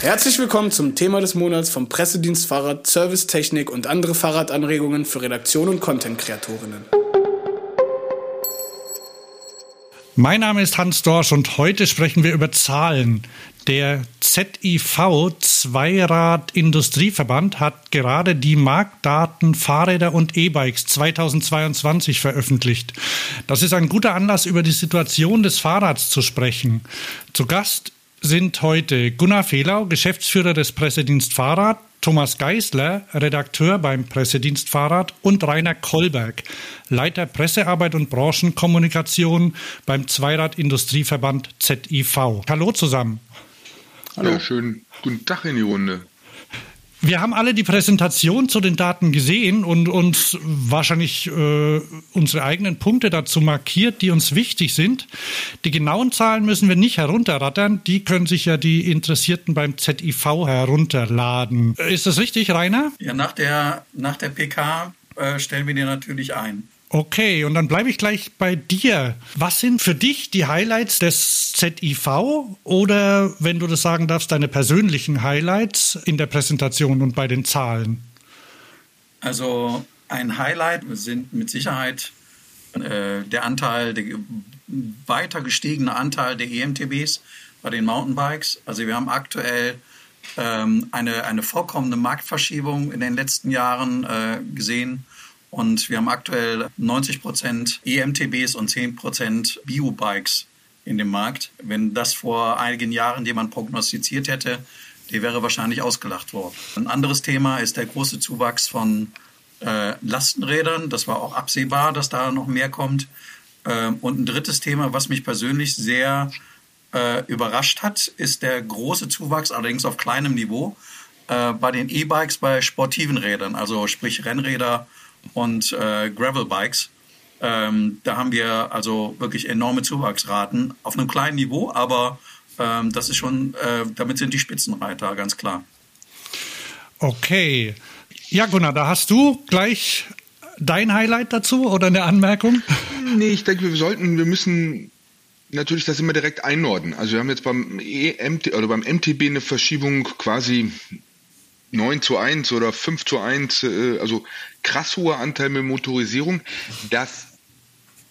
Herzlich willkommen zum Thema des Monats vom Pressedienst Fahrrad, Servicetechnik und andere Fahrradanregungen für Redaktion und Content-Kreatorinnen. Mein Name ist Hans Dorsch und heute sprechen wir über Zahlen. Der ZIV Zweirad Industrieverband hat gerade die Marktdaten Fahrräder und E-Bikes 2022 veröffentlicht. Das ist ein guter Anlass, über die Situation des Fahrrads zu sprechen. Zu Gast sind heute Gunnar Fehlau, Geschäftsführer des Pressedienst Fahrrad, Thomas Geisler, Redakteur beim Pressedienst Fahrrad und Rainer Kolberg, Leiter Pressearbeit und Branchenkommunikation beim Zweirad Industrieverband ZIV. Hallo zusammen. Hallo. Ja, schönen guten Tag in die Runde. Wir haben alle die Präsentation zu den Daten gesehen und uns wahrscheinlich äh, unsere eigenen Punkte dazu markiert, die uns wichtig sind. Die genauen Zahlen müssen wir nicht herunterrattern. Die können sich ja die Interessierten beim ZIV herunterladen. Ist das richtig, Rainer? Ja, nach der, nach der PK äh, stellen wir die natürlich ein. Okay, und dann bleibe ich gleich bei dir. Was sind für dich die Highlights des ZIV oder, wenn du das sagen darfst, deine persönlichen Highlights in der Präsentation und bei den Zahlen? Also ein Highlight sind mit Sicherheit äh, der Anteil, der weiter gestiegene Anteil der EMTBs bei den Mountainbikes. Also wir haben aktuell ähm, eine, eine vorkommende Marktverschiebung in den letzten Jahren äh, gesehen und wir haben aktuell 90 Prozent EMTBs und 10 Prozent Biobikes in dem Markt. Wenn das vor einigen Jahren jemand prognostiziert hätte, der wäre wahrscheinlich ausgelacht worden. Ein anderes Thema ist der große Zuwachs von äh, Lastenrädern. Das war auch absehbar, dass da noch mehr kommt. Ähm, und ein drittes Thema, was mich persönlich sehr äh, überrascht hat, ist der große Zuwachs, allerdings auf kleinem Niveau, äh, bei den E-Bikes bei sportiven Rädern, also sprich Rennräder und äh, Gravel-Bikes. Ähm, da haben wir also wirklich enorme Zuwachsraten auf einem kleinen Niveau, aber ähm, das ist schon, äh, damit sind die Spitzenreiter, ganz klar. Okay. Ja, Gunnar, da hast du gleich dein Highlight dazu oder eine Anmerkung? Nee, ich denke, wir sollten, wir müssen natürlich das immer direkt einordnen. Also wir haben jetzt beim EMT oder beim MTB eine Verschiebung quasi 9 zu 1 oder 5 zu 1, äh, also krass hoher Anteil mit Motorisierung. Das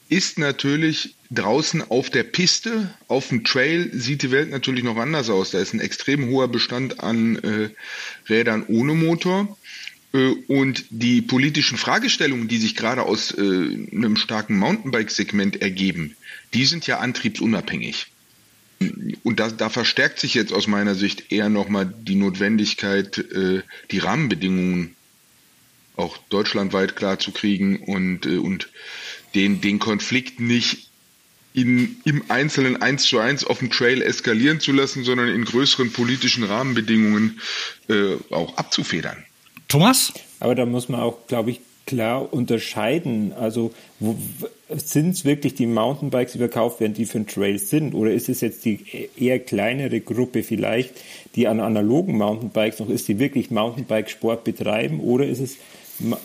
ist natürlich draußen auf der Piste, auf dem Trail sieht die Welt natürlich noch anders aus. Da ist ein extrem hoher Bestand an äh, Rädern ohne Motor. Äh, und die politischen Fragestellungen, die sich gerade aus äh, einem starken Mountainbike-Segment ergeben, die sind ja antriebsunabhängig. Und da, da verstärkt sich jetzt aus meiner Sicht eher nochmal die Notwendigkeit, äh, die Rahmenbedingungen auch deutschlandweit klar zu kriegen und, äh, und den, den Konflikt nicht in, im Einzelnen eins zu eins auf dem Trail eskalieren zu lassen, sondern in größeren politischen Rahmenbedingungen äh, auch abzufedern. Thomas? Aber da muss man auch, glaube ich, klar unterscheiden. Also sind es wirklich die Mountainbikes, die verkauft werden, die für den Trail sind? Oder ist es jetzt die eher kleinere Gruppe vielleicht, die an analogen Mountainbikes noch ist, die wirklich Mountainbike-Sport betreiben? Oder ist es,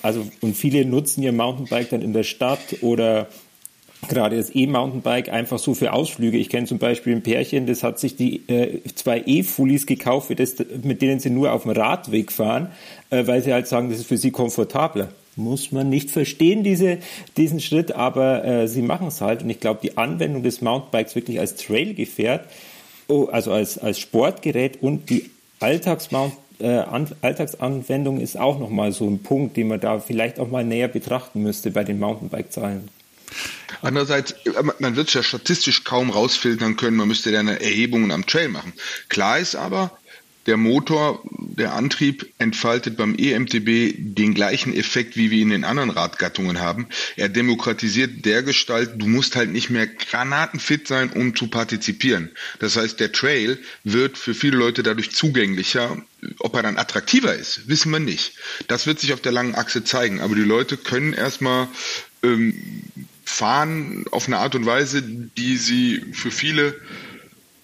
also, und viele nutzen ihr Mountainbike dann in der Stadt oder gerade das E-Mountainbike einfach so für Ausflüge. Ich kenne zum Beispiel ein Pärchen, das hat sich die äh, zwei E-Fullies gekauft, das, mit denen sie nur auf dem Radweg fahren, äh, weil sie halt sagen, das ist für sie komfortabler. Muss man nicht verstehen, diese, diesen Schritt, aber äh, sie machen es halt. Und ich glaube, die Anwendung des Mountainbikes wirklich als Trailgefährt, oh, also als, als Sportgerät und die Alltagsmount äh, Alltagsanwendung ist auch nochmal so ein Punkt, den man da vielleicht auch mal näher betrachten müsste bei den Mountainbike-Zahlen. Andererseits, äh, man wird es ja statistisch kaum rausfiltern können, man müsste eine Erhebungen am Trail machen. Klar ist aber, der Motor, der Antrieb entfaltet beim EMTB den gleichen Effekt, wie wir ihn in anderen Radgattungen haben. Er demokratisiert der Gestalt, du musst halt nicht mehr granatenfit sein, um zu partizipieren. Das heißt, der Trail wird für viele Leute dadurch zugänglicher. Ob er dann attraktiver ist, wissen wir nicht. Das wird sich auf der langen Achse zeigen. Aber die Leute können erstmal ähm, fahren auf eine Art und Weise, die sie für viele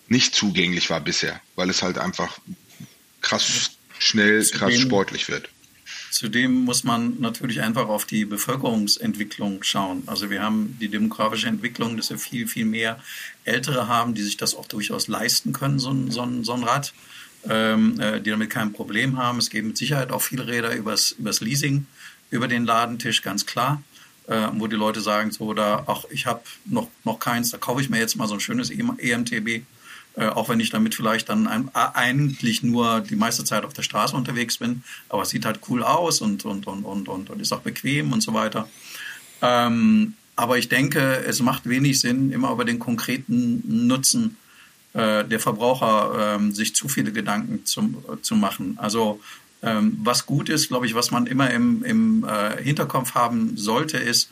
nicht zugänglich war bisher, weil es halt einfach krass schnell, zudem, krass sportlich wird. Zudem muss man natürlich einfach auf die Bevölkerungsentwicklung schauen. Also wir haben die demografische Entwicklung, dass wir viel, viel mehr Ältere haben, die sich das auch durchaus leisten können, so ein, so ein, so ein Rad. ähm, äh, die damit kein Problem haben. Es geben mit Sicherheit auch viele Räder übers, übers Leasing, über den Ladentisch, ganz klar. Äh, wo die Leute sagen, so, da, ach, ich habe noch, noch keins, da kaufe ich mir jetzt mal so ein schönes EMTB, äh, auch wenn ich damit vielleicht dann eigentlich nur die meiste Zeit auf der Straße unterwegs bin, aber es sieht halt cool aus und, und, und, und, und, und ist auch bequem und so weiter. Ähm, aber ich denke, es macht wenig Sinn, immer über den konkreten Nutzen äh, der Verbraucher ähm, sich zu viele Gedanken zum, äh, zu machen. Also ähm, was gut ist, glaube ich, was man immer im, im äh, Hinterkopf haben sollte, ist,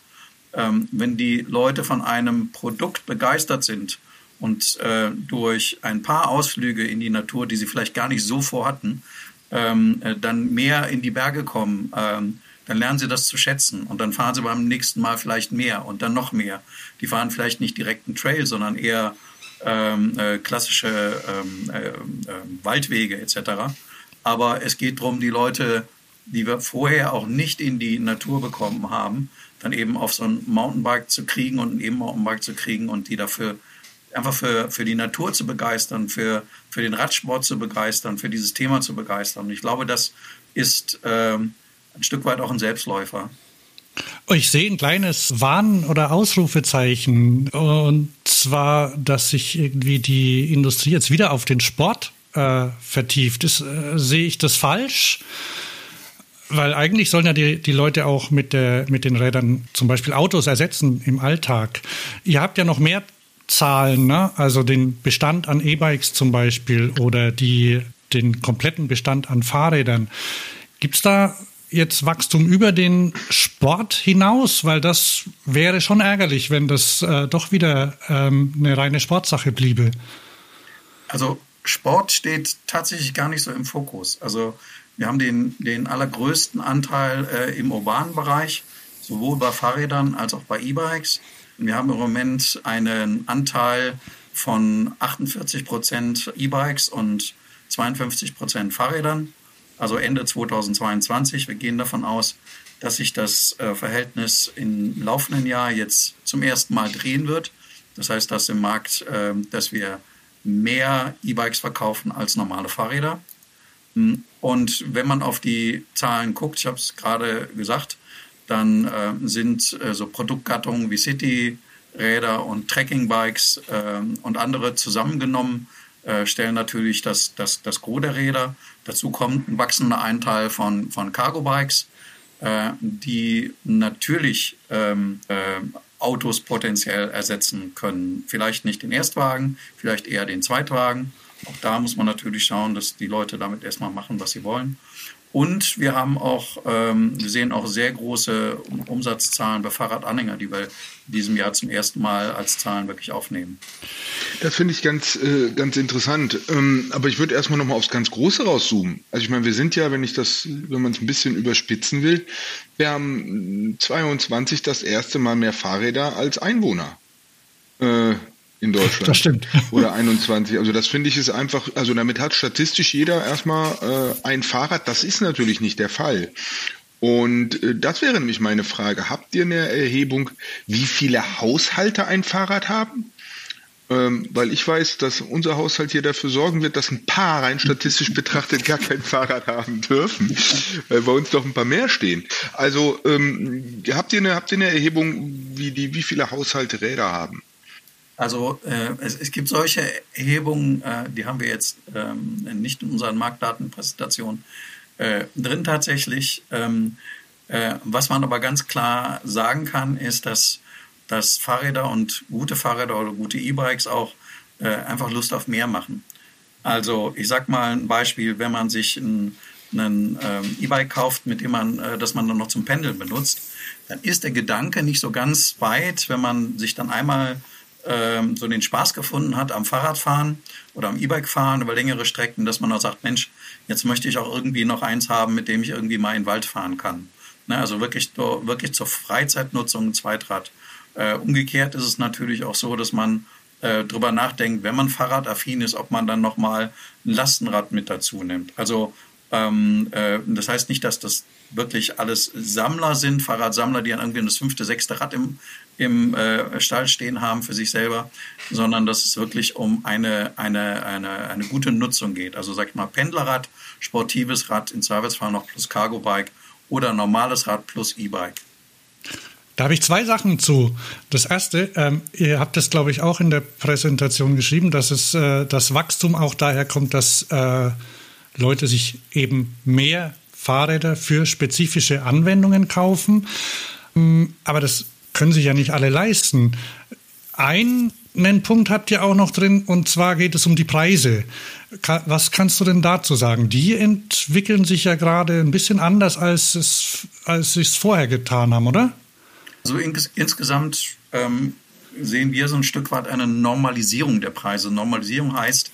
ähm, wenn die Leute von einem Produkt begeistert sind und äh, durch ein paar Ausflüge in die Natur, die sie vielleicht gar nicht so vorhatten, ähm, äh, dann mehr in die Berge kommen, ähm, dann lernen sie das zu schätzen und dann fahren sie beim nächsten Mal vielleicht mehr und dann noch mehr. Die fahren vielleicht nicht direkt einen Trail, sondern eher ähm, äh, klassische ähm, äh, äh, Waldwege etc. Aber es geht darum, die Leute, die wir vorher auch nicht in die Natur bekommen haben, dann eben auf so ein Mountainbike zu kriegen und ein E-Mountainbike zu kriegen und die dafür einfach für, für die Natur zu begeistern, für, für den Radsport zu begeistern, für dieses Thema zu begeistern. Und ich glaube, das ist ähm, ein Stück weit auch ein Selbstläufer. Ich sehe ein kleines Warn- oder Ausrufezeichen. Und zwar, dass sich irgendwie die Industrie jetzt wieder auf den Sport äh, vertieft. Ist, äh, sehe ich das falsch? Weil eigentlich sollen ja die, die Leute auch mit, der, mit den Rädern zum Beispiel Autos ersetzen im Alltag. Ihr habt ja noch mehr Zahlen, ne? also den Bestand an E-Bikes zum Beispiel oder die, den kompletten Bestand an Fahrrädern. Gibt es da jetzt Wachstum über den Sport hinaus? Weil das wäre schon ärgerlich, wenn das äh, doch wieder ähm, eine reine Sportsache bliebe. Also Sport steht tatsächlich gar nicht so im Fokus. Also wir haben den, den allergrößten Anteil äh, im urbanen Bereich, sowohl bei Fahrrädern als auch bei E-Bikes. Wir haben im Moment einen Anteil von 48 Prozent E-Bikes und 52 Prozent Fahrrädern, also Ende 2022. Wir gehen davon aus, dass sich das äh, Verhältnis im laufenden Jahr jetzt zum ersten Mal drehen wird. Das heißt, dass im Markt, äh, dass wir mehr E-Bikes verkaufen als normale Fahrräder. Hm, und wenn man auf die Zahlen guckt, ich habe es gerade gesagt, dann äh, sind äh, so Produktgattungen wie City-Räder und Trekking-Bikes äh, und andere zusammengenommen, äh, stellen natürlich das, das, das Gros der Räder. Dazu kommt ein wachsender Anteil von, von Cargo-Bikes, äh, die natürlich ähm, äh, Autos potenziell ersetzen können. Vielleicht nicht den Erstwagen, vielleicht eher den Zweitwagen. Auch da muss man natürlich schauen, dass die Leute damit erstmal machen, was sie wollen. Und wir haben auch, ähm, wir sehen auch sehr große Umsatzzahlen bei Fahrradanhänger, die wir in diesem Jahr zum ersten Mal als Zahlen wirklich aufnehmen. Das finde ich ganz, äh, ganz interessant. Ähm, aber ich würde erstmal nochmal aufs ganz Große rauszoomen. Also ich meine, wir sind ja, wenn ich das, wenn man es ein bisschen überspitzen will, wir haben 22 das erste Mal mehr Fahrräder als Einwohner. Äh, in Deutschland. Das stimmt. Oder 21. Also das finde ich ist einfach, also damit hat statistisch jeder erstmal äh, ein Fahrrad. Das ist natürlich nicht der Fall. Und äh, das wäre nämlich meine Frage. Habt ihr eine Erhebung, wie viele Haushalte ein Fahrrad haben? Ähm, weil ich weiß, dass unser Haushalt hier dafür sorgen wird, dass ein paar rein statistisch betrachtet gar kein Fahrrad haben dürfen, weil bei uns doch ein paar mehr stehen. Also ähm, habt ihr eine habt ihr eine Erhebung, wie die wie viele Haushalte Räder haben? Also äh, es, es, gibt solche Erhebungen, äh, die haben wir jetzt ähm, nicht in unseren Marktdatenpräsentationen äh, drin tatsächlich. Ähm, äh, was man aber ganz klar sagen kann, ist, dass, dass Fahrräder und gute Fahrräder oder gute E-Bikes auch äh, einfach Lust auf mehr machen. Also ich sag mal ein Beispiel, wenn man sich ein, ein ähm, E-Bike kauft, mit dem man, äh, das man dann noch zum Pendeln benutzt, dann ist der Gedanke nicht so ganz weit, wenn man sich dann einmal ähm, so den Spaß gefunden hat am Fahrradfahren oder am E-Bike fahren über längere Strecken, dass man auch sagt, Mensch, jetzt möchte ich auch irgendwie noch eins haben, mit dem ich irgendwie mal in den Wald fahren kann. Ne, also wirklich, wirklich zur Freizeitnutzung ein Zweitrad. Äh, umgekehrt ist es natürlich auch so, dass man äh, drüber nachdenkt, wenn man fahrradaffin ist, ob man dann nochmal ein Lastenrad mit dazu nimmt. Also Ähm, äh, das heißt nicht, dass das wirklich alles Sammler sind, Fahrradsammler, die dann irgendwie das fünfte, sechste Rad im, im äh, Stall stehen haben für sich selber, sondern dass es wirklich um eine, eine, eine, eine gute Nutzung geht. Also sag ich mal Pendlerrad, sportives Rad, in Zweifelsfall noch plus Cargo-Bike oder normales Rad plus E-Bike. Da habe ich zwei Sachen zu. Das erste, ähm, ihr habt es, glaube ich, auch in der Präsentation geschrieben, dass es äh, das Wachstum auch daher kommt, dass äh, Leute sich eben mehr Fahrräder für spezifische Anwendungen kaufen. Ähm, aber das können sich ja nicht alle leisten. Einen Punkt habt ihr auch noch drin, und zwar geht es um die Preise. Was kannst du denn dazu sagen? Die entwickeln sich ja gerade ein bisschen anders, als es, als sie es vorher getan haben, oder? Also ins, insgesamt ähm, sehen wir so ein Stück weit eine Normalisierung der Preise. Normalisierung heißt,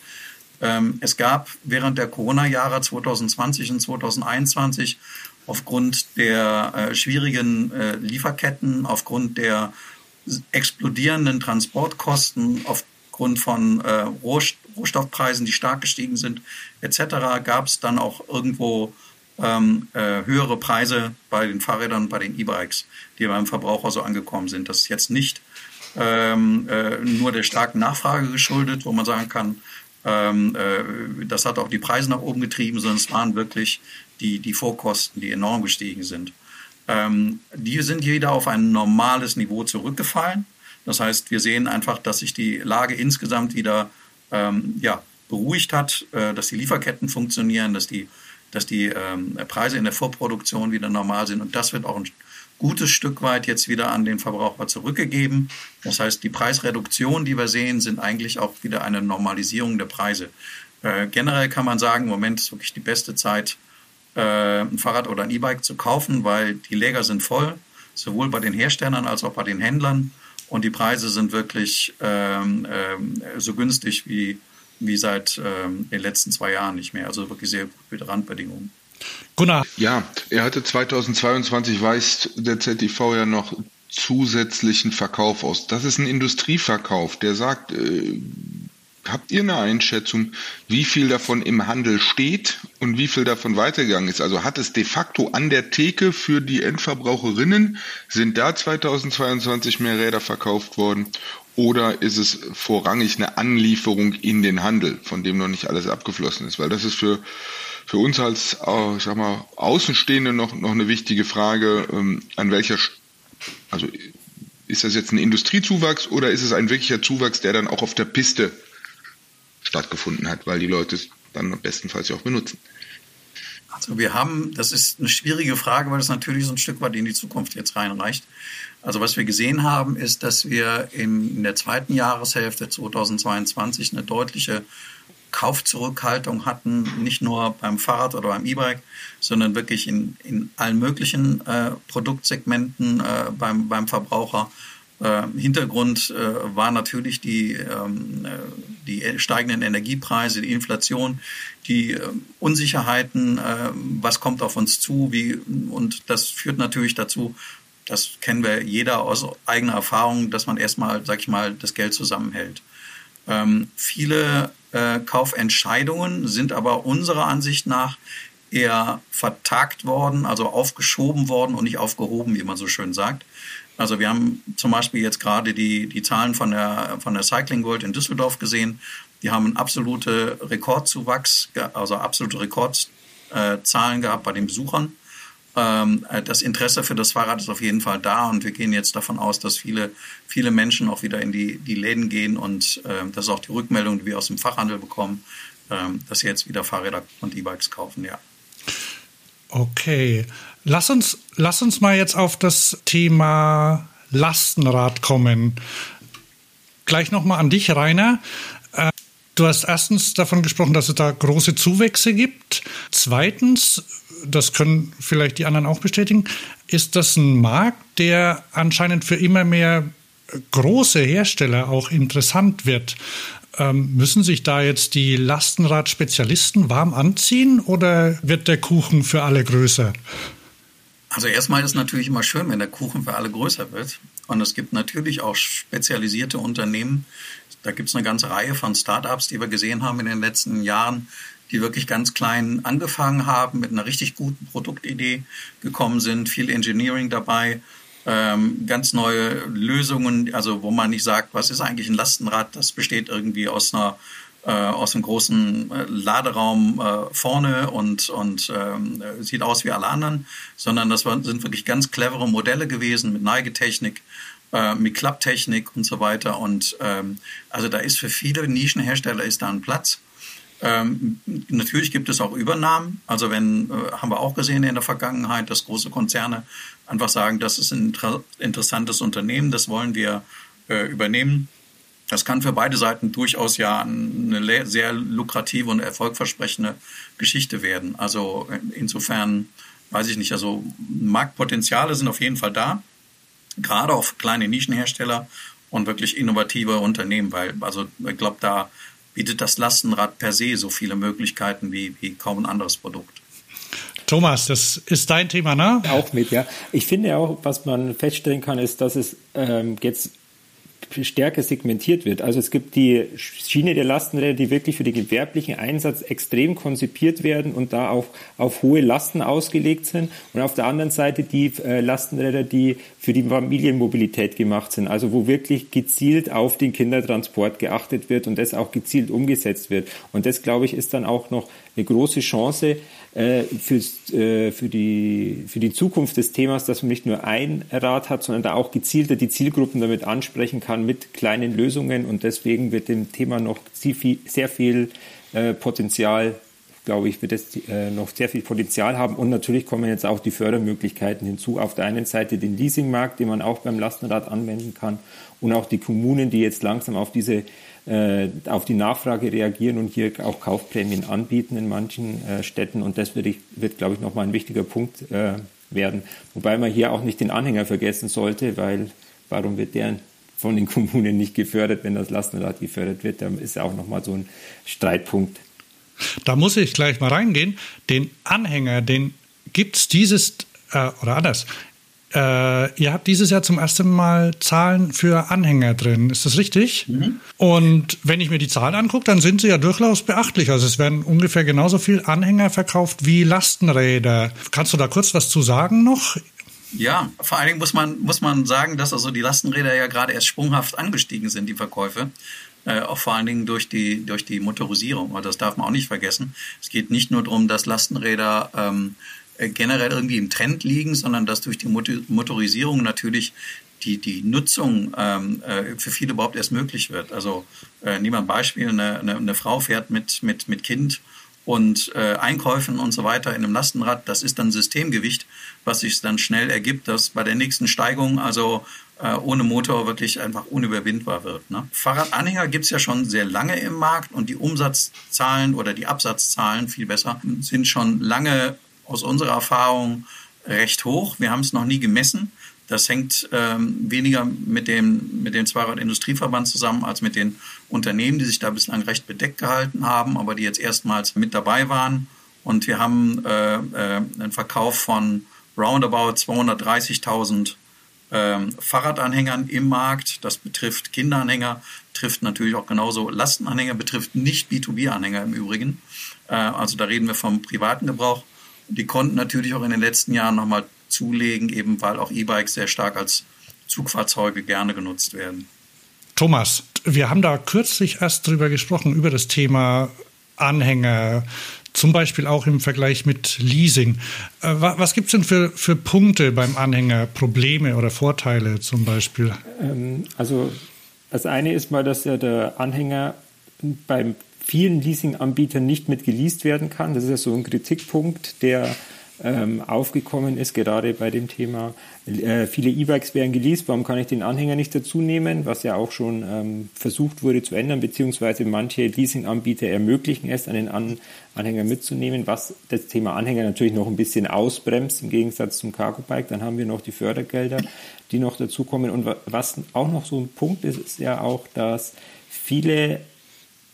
es gab während der Corona-Jahre 2020 und 2021 aufgrund der äh, schwierigen äh, Lieferketten, aufgrund der explodierenden Transportkosten, aufgrund von äh, Rohstoffpreisen, die stark gestiegen sind, etc., gab es dann auch irgendwo ähm, äh, höhere Preise bei den Fahrrädern, bei den E-Bikes, die beim Verbraucher so angekommen sind. Das ist jetzt nicht ähm, äh, nur der starken Nachfrage geschuldet, wo man sagen kann, ähm, äh, das hat auch die Preise nach oben getrieben, sondern es waren wirklich die, die Vorkosten, die enorm gestiegen sind. Ähm, die sind wieder auf ein normales Niveau zurückgefallen. Das heißt, wir sehen einfach, dass sich die Lage insgesamt wieder ähm, ja, beruhigt hat, äh, dass die Lieferketten funktionieren, dass die dass die ähm, Preise in der Vorproduktion wieder normal sind. Und das wird auch ein gutes Stück weit jetzt wieder an den Verbraucher zurückgegeben. Das heißt, die Preisreduktionen, die wir sehen, sind eigentlich auch wieder eine Normalisierung der Preise. Äh, generell kann man sagen, im Moment ist wirklich die beste Zeit, äh, ein Fahrrad oder ein E-Bike zu kaufen, weil die Läger sind voll, sowohl bei den Herstellern als auch bei den Händlern. Und die Preise sind wirklich ähm, äh, so günstig wie wie seit ähm, den letzten zwei Jahren nicht mehr. Also wirklich sehr gute Randbedingungen. Gunnar. Ja, er hatte 2022, weist der ZTV ja noch zusätzlichen Verkauf aus. Das ist ein Industrieverkauf, der sagt, äh, habt ihr eine Einschätzung, wie viel davon im Handel steht und wie viel davon weitergegangen ist? Also hat es de facto an der Theke für die Endverbraucherinnen, sind da 2022 mehr Räder verkauft worden oder ist es vorrangig eine Anlieferung in den Handel, von dem noch nicht alles abgeflossen ist? Weil das ist für, für uns als äh, ich sag mal, Außenstehende noch, noch eine wichtige Frage, ähm, an welcher, also ist das jetzt ein Industriezuwachs oder ist es ein wirklicher Zuwachs, der dann auch auf der Piste stattgefunden hat, weil die Leute es dann bestenfalls ja auch benutzen? Also wir haben, das ist eine schwierige Frage, weil das natürlich so ein Stück weit in die Zukunft jetzt reinreicht. Also was wir gesehen haben, ist, dass wir in der zweiten Jahreshälfte 2022 eine deutliche Kaufzurückhaltung hatten, nicht nur beim Fahrrad oder beim E-Bike, sondern wirklich in, in allen möglichen äh, Produktsegmenten äh, beim, beim Verbraucher. Äh, Hintergrund äh, war natürlich die, ähm, äh, die steigenden Energiepreise, die Inflation, die äh, Unsicherheiten, was kommt auf uns zu, wie, und das führt natürlich dazu, das kennen wir jeder aus eigener Erfahrung, dass man erstmal, sag ich mal, das Geld zusammenhält. Ähm, viele äh, Kaufentscheidungen sind aber unserer Ansicht nach eher vertagt worden, also aufgeschoben worden und nicht aufgehoben, wie man so schön sagt. Also wir haben zum Beispiel jetzt gerade die, die Zahlen von der, von der Cycling World in Düsseldorf gesehen. Die haben einen absolute Rekordzuwachs, also absolute Rekordzahlen gehabt bei den Besuchern. Ähm, äh, das Interesse für das Fahrrad ist auf jeden Fall da und wir gehen jetzt davon aus, dass viele, viele Menschen auch wieder in die, die Läden gehen und äh, das ist auch die Rückmeldung, die wir aus dem Fachhandel bekommen, äh, dass sie jetzt wieder Fahrräder und E-Bikes kaufen, ja. Okay, lass uns, lass uns mal jetzt auf das Thema Lastenrad kommen. Gleich nochmal an dich, Rainer. Äh, du hast erstens davon gesprochen, dass es da große Zuwächse gibt. Zweitens, das können vielleicht die anderen auch bestätigen, ist das ein Markt, der anscheinend für immer mehr große Hersteller auch interessant wird. Ähm, müssen sich da jetzt die Lastenradspezialisten warm anziehen oder wird der Kuchen für alle größer? Also erstmal ist es natürlich immer schön, wenn der Kuchen für alle größer wird. Und es gibt natürlich auch spezialisierte Unternehmen. Da gibt es eine ganze Reihe von Startups, die wir gesehen haben in den letzten Jahren, die wirklich ganz klein angefangen haben, mit einer richtig guten Produktidee gekommen sind, viel Engineering dabei, ähm, ganz neue Lösungen, also wo man nicht sagt, was ist eigentlich ein Lastenrad, das besteht irgendwie aus einer äh, aus einem großen äh, Laderaum äh, vorne und, und ähm, sieht aus wie alle anderen, sondern das waren, sind wirklich ganz clevere Modelle gewesen mit Neigetechnik, mit Klapptechnik und so weiter. Und ähm, also da ist für viele Nischenhersteller ist da ein Platz. Ähm, natürlich gibt es auch Übernahmen. Also wenn, äh, haben wir auch gesehen in der Vergangenheit, dass große Konzerne einfach sagen, das ist ein inter interessantes Unternehmen, das wollen wir äh, übernehmen. Das kann für beide Seiten durchaus ja eine sehr lukrative und erfolgversprechende Geschichte werden. Also insofern weiß ich nicht, also Marktpotenziale sind auf jeden Fall da gerade auf kleine Nischenhersteller und wirklich innovative Unternehmen, weil also ich glaube, da bietet das Lastenrad per se so viele Möglichkeiten wie, wie kaum ein anderes Produkt. Thomas, das ist dein Thema, ne? Auch mit, ja. Ich finde auch, was man feststellen kann, ist, dass es ähm, jetzt stärker segmentiert wird. Also es gibt die Schiene der Lastenräder, die wirklich für den gewerblichen Einsatz extrem konzipiert werden und da auch auf hohe Lasten ausgelegt sind. Und auf der anderen Seite die äh, Lastenräder, die für die Familienmobilität gemacht sind. Also wo wirklich gezielt auf den Kindertransport geachtet wird und das auch gezielt umgesetzt wird. Und das, glaube ich, ist dann auch noch eine große Chance, äh, für, äh, für, die, für die Zukunft des Themas, dass man nicht nur ein Rad hat, sondern da auch gezielter die Zielgruppen damit ansprechen kann mit kleinen Lösungen. Und deswegen wird dem Thema noch sehr viel, sehr viel äh, Potenzial glaube ich, wird es äh, noch sehr viel Potenzial haben. Und natürlich kommen jetzt auch die Fördermöglichkeiten hinzu. Auf der einen Seite den Leasingmarkt, den man auch beim Lastenrad anwenden kann. Und auch die Kommunen, die jetzt langsam auf diese auf die Nachfrage reagieren und hier auch Kaufprämien anbieten in manchen äh, Städten. Und das wird, wird glaube ich, nochmal ein wichtiger Punkt äh, werden. Wobei man hier auch nicht den Anhänger vergessen sollte, weil warum wird der von den Kommunen nicht gefördert, wenn das Lastenrad gefördert wird? Da ist ja auch nochmal so ein Streitpunkt. Da muss ich gleich mal reingehen. Den Anhänger, den gibt es dieses, äh, oder anders, äh, ihr habt dieses Jahr zum ersten Mal Zahlen für Anhänger drin. Ist das richtig? Mhm. Und wenn ich mir die Zahlen angucke, dann sind sie ja durchaus beachtlich. Also es werden ungefähr genauso viel Anhänger verkauft wie Lastenräder. Kannst du da kurz was zu sagen noch? Ja, vor allen Dingen muss man, muss man sagen, dass also die Lastenräder ja gerade erst sprunghaft angestiegen sind, die Verkäufe. Äh, auch vor allen Dingen durch die, durch die Motorisierung. Und das darf man auch nicht vergessen. Es geht nicht nur darum, dass Lastenräder ähm, äh, generell irgendwie im Trend liegen, sondern dass durch die Motorisierung natürlich die, die Nutzung ähm, äh, für viele überhaupt erst möglich wird. Also äh, nehmen wir ein Beispiel, eine, eine, eine Frau fährt mit, mit, mit Kind und äh, Einkäufen und so weiter in einem Lastenrad, das ist dann Systemgewicht, was sich dann schnell ergibt, dass bei der nächsten Steigung also äh, ohne Motor wirklich einfach unüberwindbar wird. Ne? Fahrradanhänger gibt's ja schon sehr lange im Markt und die Umsatzzahlen oder die Absatzzahlen viel besser sind schon lange aus unserer Erfahrung recht hoch. Wir haben es noch nie gemessen. Das hängt ähm, weniger mit dem, mit dem Zweiradindustrieverband zusammen als mit den Unternehmen, die sich da bislang recht bedeckt gehalten haben, aber die jetzt erstmals mit dabei waren. Und wir haben äh, äh, einen Verkauf von roundabout 230.000 ähm, Fahrradanhängern im Markt. Das betrifft Kinderanhänger, trifft natürlich auch genauso Lastenanhänger, betrifft nicht B2B-Anhänger im Übrigen. Äh, also da reden wir vom privaten Gebrauch. Die konnten natürlich auch in den letzten Jahren nochmal zulegen, eben weil auch E-Bikes sehr stark als Zugfahrzeuge gerne genutzt werden. Thomas, wir haben da kürzlich erst drüber gesprochen, über das Thema Anhänger, zum Beispiel auch im Vergleich mit Leasing. Äh, was gibt es denn für, für Punkte beim Anhänger, Probleme oder Vorteile zum Beispiel? Ähm, also das eine ist mal, dass ja der Anhänger beim vielen Leasinganbietern nicht mit geleast werden kann. Das ist ja so ein Kritikpunkt, der ähm, aufgekommen ist, gerade bei dem Thema, äh, viele E-Bikes werden geleast, warum kann ich den Anhänger nicht dazu nehmen, was ja auch schon ähm, versucht wurde zu ändern, beziehungsweise manche Leasinganbieter ermöglichen es, einen An Anhänger mitzunehmen, was das Thema Anhänger natürlich noch ein bisschen ausbremst im Gegensatz zum Cargo-Bike. Dann haben wir noch die Fördergelder, die noch dazukommen. Und was auch noch so ein Punkt ist, ist ja auch, dass viele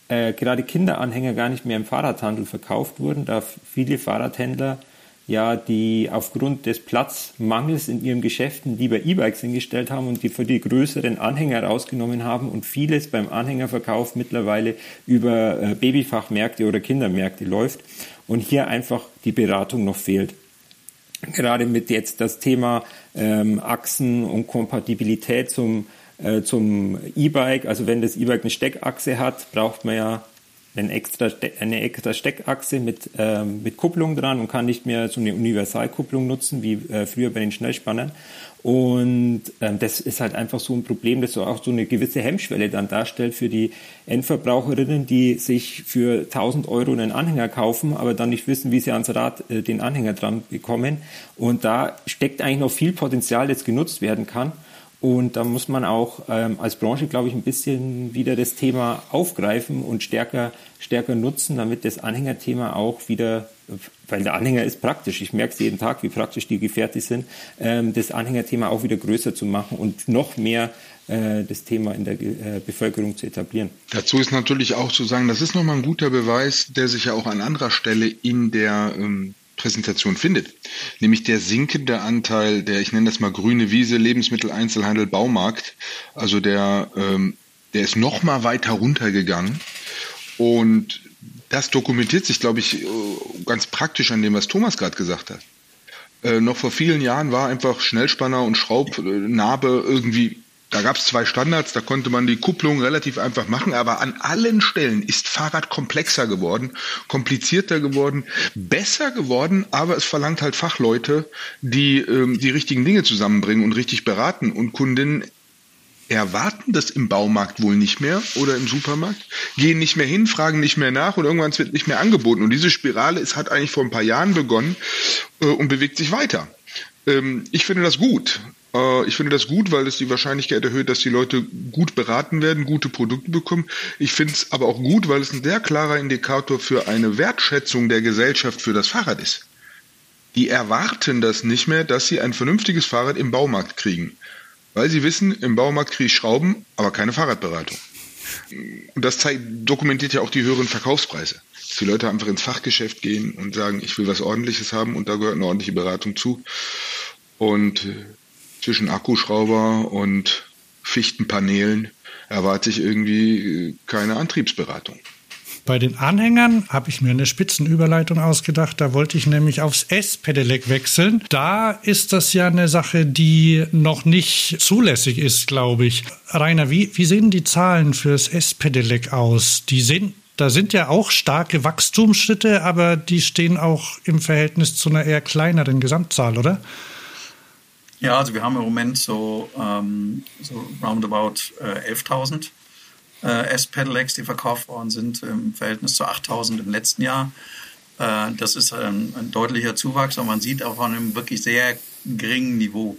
äh, gerade Kinderanhänger gar nicht mehr im Fahrradhandel verkauft wurden, da viele Fahrradhändler ja, die aufgrund des Platzmangels in ihren Geschäften lieber E-Bikes hingestellt haben und die für die größeren Anhänger rausgenommen haben und vieles beim Anhängerverkauf mittlerweile über äh, Babyfachmärkte oder Kindermärkte läuft und hier einfach die Beratung noch fehlt. Gerade mit jetzt das Thema ähm, Achsen und Kompatibilität zum äh, zum E-Bike. Also wenn das E-Bike eine Steckachse hat, braucht man ja eine extra, eine extra Steckachse mit, äh, mit Kupplung dran und kann nicht mehr so eine Universalkupplung nutzen wie äh, früher bei den Schnellspannern. Und ähm, das ist halt einfach so ein Problem, das so auch so eine gewisse Hemmschwelle dann darstellt für die Endverbraucherinnen, die sich für 1000 Euro einen Anhänger kaufen, aber dann nicht wissen, wie sie ans Rad äh, den Anhänger dran bekommen. Und da steckt eigentlich noch viel Potenzial, das genutzt werden kann. Und da muss man auch ähm, als Branche, glaube ich, ein bisschen wieder das Thema aufgreifen und stärker, stärker nutzen, damit das Anhängerthema auch wieder, weil der Anhänger ist praktisch, ich merke es jeden Tag, wie praktisch die Gefährte sind, ähm, das Anhängerthema auch wieder größer zu machen und noch mehr äh, das Thema in der äh, Bevölkerung zu etablieren. Dazu ist natürlich auch zu sagen, das ist nochmal ein guter Beweis, der sich ja auch an anderer Stelle in der ähm, Präsentation findet, nämlich der sinkende Anteil der, ich nenne das mal grüne Wiese, Lebensmitteleinzelhandel, Baumarkt, also der, ähm, der ist noch mal weiter runtergegangen. Und das dokumentiert sich, glaube ich, äh, ganz praktisch an dem, was Thomas gerade gesagt hat. Äh, noch vor vielen Jahren war einfach Schnellspanner und Schraubnarbe irgendwie da gab es zwei Standards, da konnte man die Kupplung relativ einfach machen, aber an allen Stellen ist Fahrrad komplexer geworden, komplizierter geworden, besser geworden, aber es verlangt halt Fachleute, die ähm, die richtigen Dinge zusammenbringen und richtig beraten. Und Kundinnen erwarten das im Baumarkt wohl nicht mehr oder im Supermarkt, gehen nicht mehr hin, fragen nicht mehr nach und irgendwann wird nicht mehr angeboten. Und diese Spirale ist, hat eigentlich vor ein paar Jahren begonnen äh, und bewegt sich weiter. Ähm, ich finde das gut. Äh, ich finde das gut, weil es die Wahrscheinlichkeit erhöht, dass die Leute gut beraten werden, gute Produkte bekommen. Ich finde es aber auch gut, weil es ein sehr klarer Indikator für eine Wertschätzung der Gesellschaft für das Fahrrad ist. Die erwarten das nicht mehr, dass sie ein vernünftiges Fahrrad im Baumarkt kriegen. Weil sie wissen, im Baumarkt kriege ich Schrauben, aber keine Fahrradberatung. Und das zeigt, dokumentiert ja auch die höheren Verkaufspreise. Dass die Leute einfach ins Fachgeschäft gehen und sagen, ich will was ordentliches haben und da gehört eine ordentliche Beratung zu. Und zwischen Akkuschrauber und Fichtenpanelen erwarte ich irgendwie äh, keine Antriebsberatung. Bei den Anhängern habe ich mir eine Spitzenüberleitung ausgedacht. Da wollte ich nämlich aufs S-Pedelec wechseln. Da ist das ja eine Sache, die noch nicht zulässig ist, glaube ich. Rainer, wie, wie sehen die Zahlen fürs S-Pedelec aus? Die sind da sind ja auch starke Wachstumsschritte, aber die stehen auch im Verhältnis zu einer eher kleineren Gesamtzahl, oder? Ja, also wir haben im Moment so, ähm, so roundabout äh, 11.000 äh, S-Pedelecs, die verkauft worden sind im Verhältnis zu 8.000 im letzten Jahr. Äh, das ist ein, ein, deutlicher Zuwachs, aber man sieht auch an einem wirklich sehr geringen Niveau.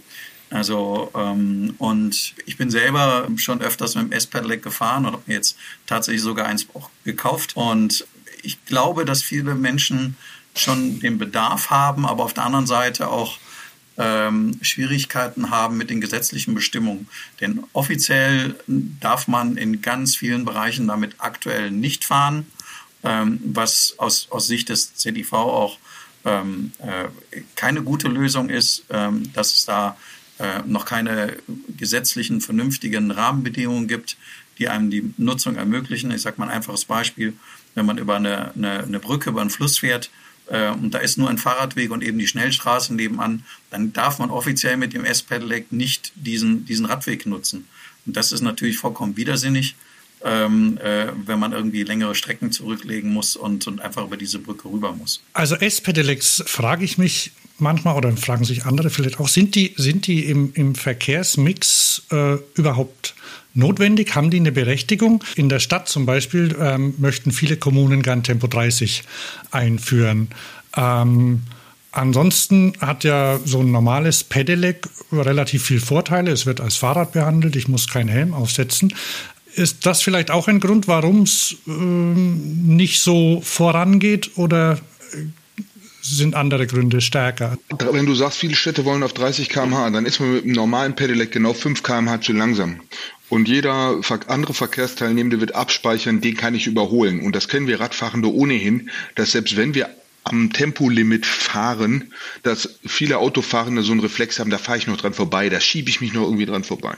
Also ähm, und ich bin selber schon öfters mit dem S-Pedelec gefahren und habe mir jetzt tatsächlich sogar eins auch gekauft. Und ich glaube, dass viele Menschen schon den Bedarf haben, aber auf der anderen Seite auch ähm, Schwierigkeiten haben mit den gesetzlichen Bestimmungen. Denn offiziell darf man in ganz vielen Bereichen damit aktuell nicht fahren, ähm, was aus, aus Sicht des ZIV auch ähm, äh, keine gute Lösung ist, ähm, dass es da äh, noch keine gesetzlichen, vernünftigen Rahmenbedingungen gibt, die einem die Nutzung ermöglichen. Ich sage mal ein einfaches Beispiel, wenn man über eine, eine, eine Brücke, über einen Fluss fährt, äh, und da ist nur ein Fahrradweg und eben die Schnellstraße nebenan, dann darf man offiziell mit dem S-Pedelec nicht diesen, diesen Radweg nutzen. Und das ist natürlich vollkommen widersinnig, ähm, äh, wenn man irgendwie längere Strecken zurücklegen muss und, und einfach über diese Brücke rüber muss. Also S-Pedelecs frage ich mich manchmal oder fragen sich andere vielleicht auch, sind die, sind die im, im Verkehrsmix äh, überhaupt notwendig? Haben die eine Berechtigung? In der Stadt zum Beispiel ähm, möchten viele Kommunen gern Tempo 30 einführen. Ähm, ansonsten hat ja so ein normales Pedelec relativ viele Vorteile. Es wird als Fahrrad behandelt, ich muss keinen Helm aufsetzen. Ist das vielleicht auch ein Grund, warum es ähm, nicht so vorangeht oder sind andere Gründe stärker. Wenn du sagst, viele Städte wollen auf 30 km/h, dann ist man mit einem normalen Pedelec genau 5 km/h zu langsam. Und jeder andere Verkehrsteilnehmende wird abspeichern, den kann ich überholen. Und das kennen wir Radfahrende ohnehin, dass selbst wenn wir am Tempolimit fahren, dass viele Autofahrende so einen Reflex haben, da fahre ich noch dran vorbei, da schiebe ich mich noch irgendwie dran vorbei.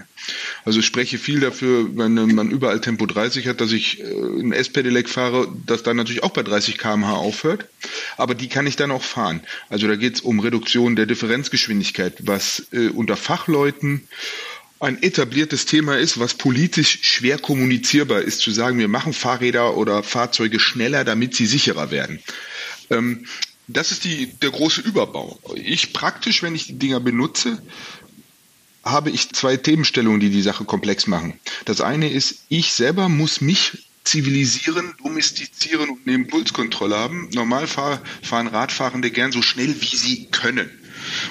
Also ich spreche viel dafür, wenn man überall Tempo 30 hat, dass ich äh, ein S-Pedelec fahre, das dann natürlich auch bei 30 km/h aufhört, aber die kann ich dann auch fahren. Also da geht es um Reduktion der Differenzgeschwindigkeit, was äh, unter Fachleuten ein etabliertes Thema ist, was politisch schwer kommunizierbar ist, zu sagen, wir machen Fahrräder oder Fahrzeuge schneller, damit sie sicherer werden. Ähm, das ist die, der große Überbau. Ich praktisch, wenn ich die Dinger benutze, habe ich zwei Themenstellungen, die die Sache komplex machen. Das eine ist, ich selber muss mich zivilisieren, domestizieren und eine Impulskontrolle haben. Normal fahren Radfahrende gern so schnell, wie sie können.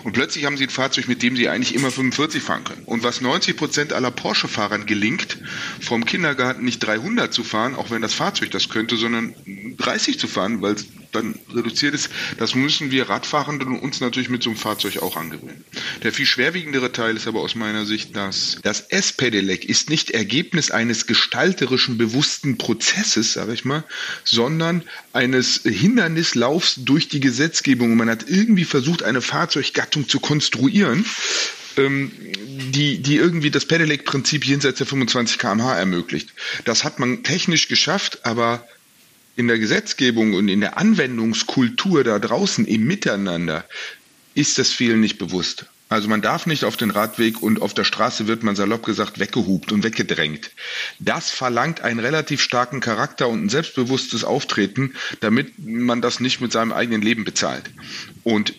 Und plötzlich haben sie ein Fahrzeug, mit dem sie eigentlich immer 45 fahren können. Und was 90 Prozent aller Porsche-Fahrern gelingt, vom Kindergarten nicht 300 zu fahren, auch wenn das Fahrzeug das könnte, sondern 30 zu fahren, weil dann reduziert ist, das müssen wir Radfahrenden uns natürlich mit so einem Fahrzeug auch angewöhnen. Der viel schwerwiegendere Teil ist aber aus meiner Sicht, dass das S-Pedelec ist nicht Ergebnis eines gestalterischen, bewussten Prozesses, sage ich mal, sondern eines Hindernislaufs durch die Gesetzgebung. Man hat irgendwie versucht, eine Fahrzeuggattung zu konstruieren, ähm, die, die irgendwie das Pedelec-Prinzip jenseits der 25 km/h ermöglicht. Das hat man technisch geschafft, aber in der Gesetzgebung und in der Anwendungskultur da draußen im Miteinander ist das vielen nicht bewusst. Also man darf nicht auf den Radweg und auf der Straße wird man salopp gesagt weggehupt und weggedrängt. Das verlangt einen relativ starken Charakter und ein selbstbewusstes Auftreten, damit man das nicht mit seinem eigenen Leben bezahlt. Und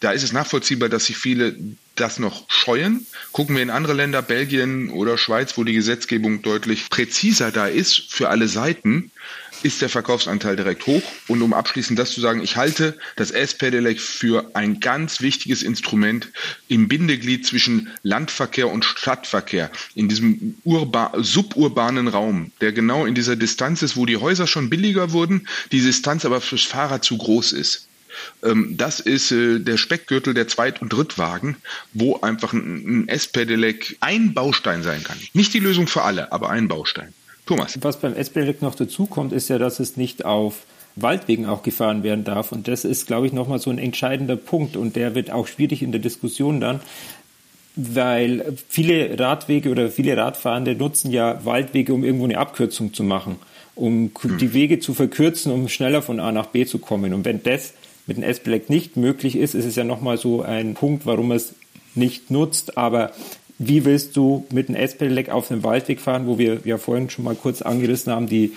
da ist es nachvollziehbar, dass sich viele das noch scheuen. Gucken wir in andere Länder, Belgien oder Schweiz, wo die Gesetzgebung deutlich präziser da ist für alle Seiten, ist der Verkaufsanteil direkt hoch. Und um abschließend das zu sagen, ich halte das S-Pedelec für ein ganz wichtiges Instrument im Bindeglied zwischen Landverkehr und Stadtverkehr, in diesem suburbanen Raum, der genau in dieser Distanz ist, wo die Häuser schon billiger wurden, die Distanz aber fürs Fahrrad zu groß ist. Ähm, das ist äh, der Speckgürtel der Zweit- und Drittwagen, wo einfach ein S-Pedelec ein Baustein sein kann. Nicht die Lösung für alle, aber ein Baustein. Thomas. Was beim S-Pedelec noch dazu kommt, ist ja, dass es nicht auf Waldwegen auch gefahren werden darf. Und das ist, glaube ich, nochmal so ein entscheidender Punkt. Und der wird auch schwierig in der Diskussion dann, weil viele Radwege oder viele Radfahrende nutzen ja Waldwege, um irgendwo eine Abkürzung zu machen, um die hm. Wege zu verkürzen, um schneller von A nach B zu kommen. Und wenn das mit dem S-Black nicht möglich ist, ist es ja nochmal so ein Punkt, warum es nicht nutzt. Aber wie willst du mit einem S-Pedelec auf einem Waldweg fahren, wo wir ja vorhin schon mal kurz angerissen haben, die,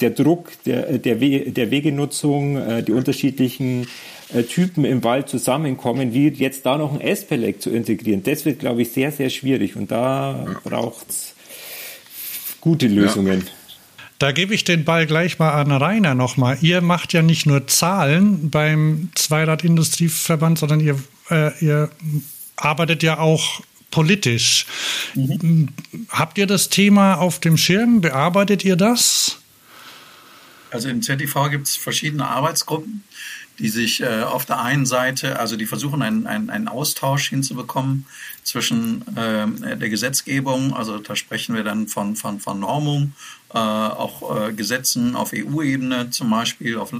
der Druck der, der, We der Wegenutzung, äh, die unterschiedlichen äh, Typen im Wald zusammenkommen, wie jetzt da noch ein S-Pedelec zu integrieren, das wird, glaube ich, sehr, sehr schwierig und da ja. braucht es gute Lösungen. Ja. Da gebe ich den Ball gleich mal an Rainer nochmal. Ihr macht ja nicht nur Zahlen beim Zweiradindustrieverband, sondern ihr, äh, ihr arbeitet ja auch politisch. Mhm. Habt ihr das Thema auf dem Schirm? Bearbeitet ihr das? Also im ZDV gibt es verschiedene Arbeitsgruppen, die sich äh, auf der einen Seite, also die versuchen einen, einen, einen Austausch hinzubekommen zwischen äh, der Gesetzgebung, also da sprechen wir dann von, von, von Normung, äh, auch äh, Gesetzen auf EU-Ebene zum Beispiel, auf äh,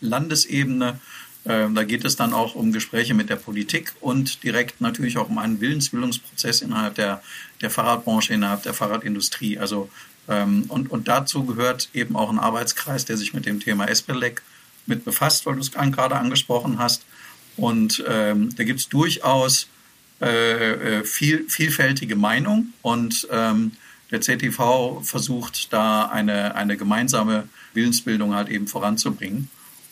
Landesebene da geht es dann auch um Gespräche mit der Politik und direkt natürlich auch um einen Willensbildungsprozess innerhalb der, der Fahrradbranche, innerhalb der Fahrradindustrie. Also, ähm, und, und dazu gehört eben auch ein Arbeitskreis, der sich mit dem Thema Espelec mit befasst, weil du es gerade angesprochen hast. Und ähm, da gibt es durchaus äh, äh, viel, vielfältige Meinung und ähm, der ZTV versucht da eine, eine gemeinsame Willensbildung halt eben voranzubringen.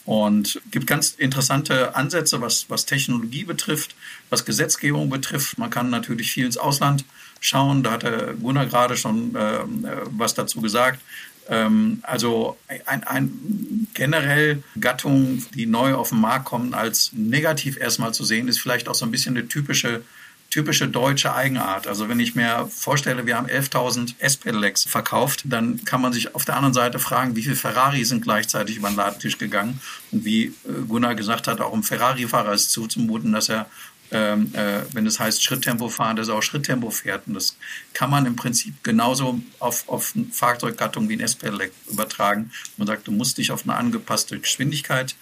Und gibt ganz interessante Ansätze, was, was Technologie betrifft, was Gesetzgebung betrifft. Man kann natürlich viel ins Ausland schauen. Da hat der Gunnar gerade schon äh, was dazu gesagt. Ähm, also ein, ein, generell Gattungen, die neu auf den Markt kommen, als negativ erstmal zu sehen, ist vielleicht auch so ein bisschen eine typische typische deutsche Eigenart. Also wenn ich mir vorstelle, wir haben 11.000 S-Pedelecs verkauft, dann kann man sich auf der anderen Seite fragen, wie viele Ferrari sind gleichzeitig über den Ladentisch gegangen. Und wie äh, Gunnar gesagt hat, auch im Ferrari-Fahrer ist zuzumuten, dass er ähm, äh, wenn es heißt Schritttempo fahren, dass er auch Schritttempo fährt. Und das kann man im Prinzip genauso auf, auf eine Fahrzeuggattung wie ein S-Pedelec übertragen. Man sagt, du musst dich auf eine angepasste Geschwindigkeit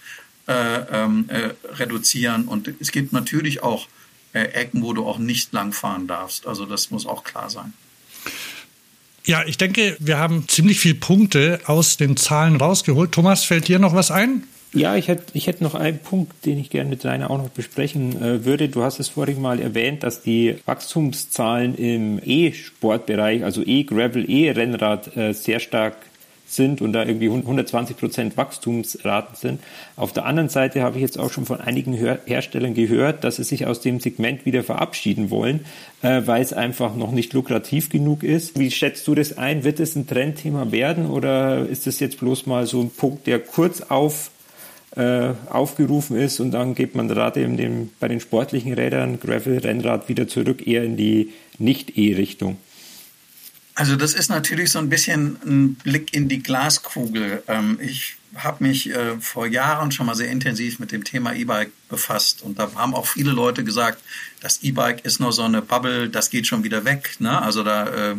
äh, ähm, äh, reduzieren. Und es gibt natürlich auch Ecken, wo du auch nicht lang fahren darfst. Also das muss auch klar sein. Ja, ich denke, wir haben ziemlich viele Punkte aus den Zahlen rausgeholt. Thomas, fällt dir noch was ein? Ja, ich hätte, ich hätte noch einen Punkt, den ich gerne mit Rainer auch noch besprechen äh, würde. Du hast es vorhin mal erwähnt, dass die Wachstumszahlen im E-Sportbereich, also E-Gravel, E-Rennrad, äh, sehr stark sind und da irgendwie 120 Prozent Wachstumsraten sind. Auf der anderen Seite habe ich jetzt auch schon von einigen Herstellern gehört, dass sie sich aus dem Segment wieder verabschieden wollen, äh, weil es einfach noch nicht lukrativ genug ist. Wie schätzt du das ein? Wird es ein Trendthema werden oder ist das jetzt bloß mal so ein Punkt, der kurz auf äh, aufgerufen ist und dann geht man gerade in dem, bei den sportlichen Rädern, Gravel, Rennrad wieder zurück, eher in die Nicht-E-Richtung? Also das ist natürlich so ein bisschen ein Blick in die Glaskugel. Ähm, ich habe mich äh, vor Jahren schon mal sehr intensiv mit dem Thema E-Bike befasst und da haben auch viele Leute gesagt, das E-Bike ist nur so eine Bubble, das geht schon wieder weg. Ne? Also da äh,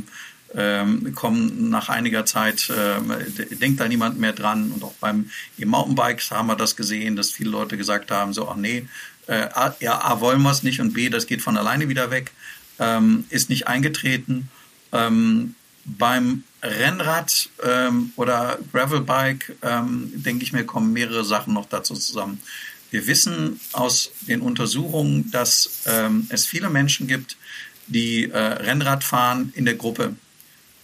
ähm, kommen nach einiger Zeit, äh, denkt da niemand mehr dran. Und auch beim E-Mountainbikes haben wir das gesehen, dass viele Leute gesagt haben, so, ach nee, äh, A, ja, A, wollen wir es nicht und B, das geht von alleine wieder weg, ähm, ist nicht eingetreten. Ähm, beim Rennrad ähm, oder Gravelbike, ähm, denke ich mir, kommen mehrere Sachen noch dazu zusammen. Wir wissen aus den Untersuchungen, dass ähm, es viele Menschen gibt, die äh, Rennrad fahren in der Gruppe.